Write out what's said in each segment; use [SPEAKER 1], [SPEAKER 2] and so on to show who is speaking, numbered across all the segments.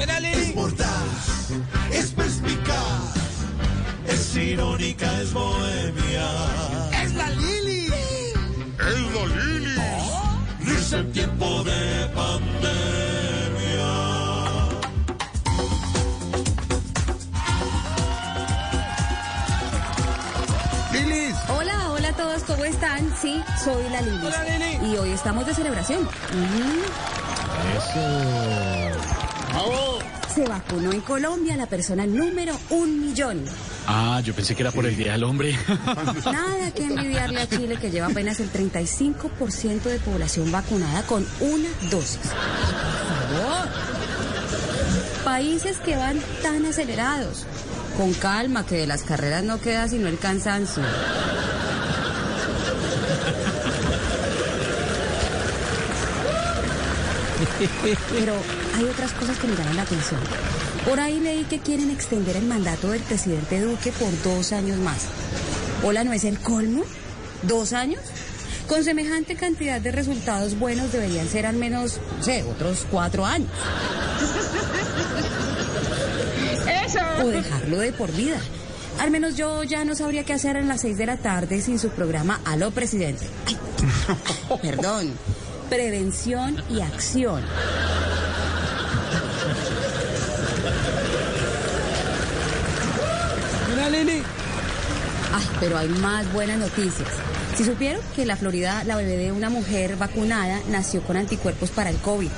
[SPEAKER 1] Es mordaz, es perspicaz, es irónica, es bohemia. Es la Lili. Es la Lili. Risa en tiempo de pandemia. Lilis.
[SPEAKER 2] Hola, hola a todos, ¿cómo están? Sí, soy la Lili.
[SPEAKER 1] Hola, Lili.
[SPEAKER 2] Y hoy estamos de celebración. Se vacunó en Colombia la persona número un millón.
[SPEAKER 3] Ah, yo pensé que era por el Día del Hombre.
[SPEAKER 2] Nada que envidiarle a Chile que lleva apenas el 35% de población vacunada con una dosis. Por favor. Países que van tan acelerados. Con calma, que de las carreras no queda sino el cansancio. Pero hay otras cosas que me llaman la atención. Por ahí leí que quieren extender el mandato del presidente Duque por dos años más. Hola, ¿no es el colmo? ¿Dos años? Con semejante cantidad de resultados buenos deberían ser al menos, no sé, otros cuatro años. O dejarlo de por vida. Al menos yo ya no sabría qué hacer en las seis de la tarde sin su programa Aló Presidente. Ay, perdón. Prevención y acción. Ah, pero hay más buenas noticias. Si supieron que en la Florida la bebé de una mujer vacunada nació con anticuerpos para el COVID.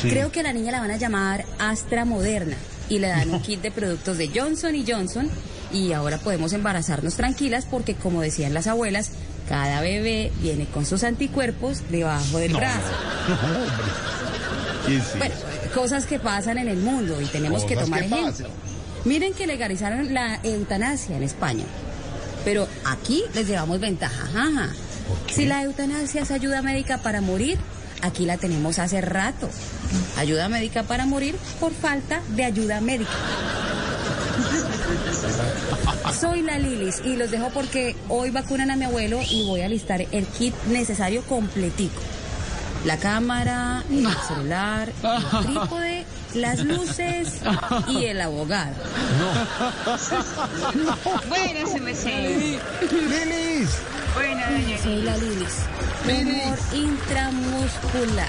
[SPEAKER 2] Creo que a la niña la van a llamar Astra Moderna y le dan un kit de productos de Johnson y Johnson y ahora podemos embarazarnos tranquilas porque como decían las abuelas, cada bebé viene con sus anticuerpos debajo del brazo. Bueno, cosas que pasan en el mundo y tenemos que tomar
[SPEAKER 1] que
[SPEAKER 2] ejemplo. Miren que legalizaron la eutanasia en España. Pero aquí les llevamos ventaja. Si la eutanasia es ayuda médica para morir, aquí la tenemos hace rato. Ayuda médica para morir por falta de ayuda médica. Soy la Lilis y los dejo porque hoy vacunan a mi abuelo y voy a listar el kit necesario completico. La cámara, el celular, el trípode, las luces y el abogado.
[SPEAKER 4] Bueno, se me sé.
[SPEAKER 1] Lilis.
[SPEAKER 4] Bueno, doña
[SPEAKER 2] Soy la Lilis. Intramuscular.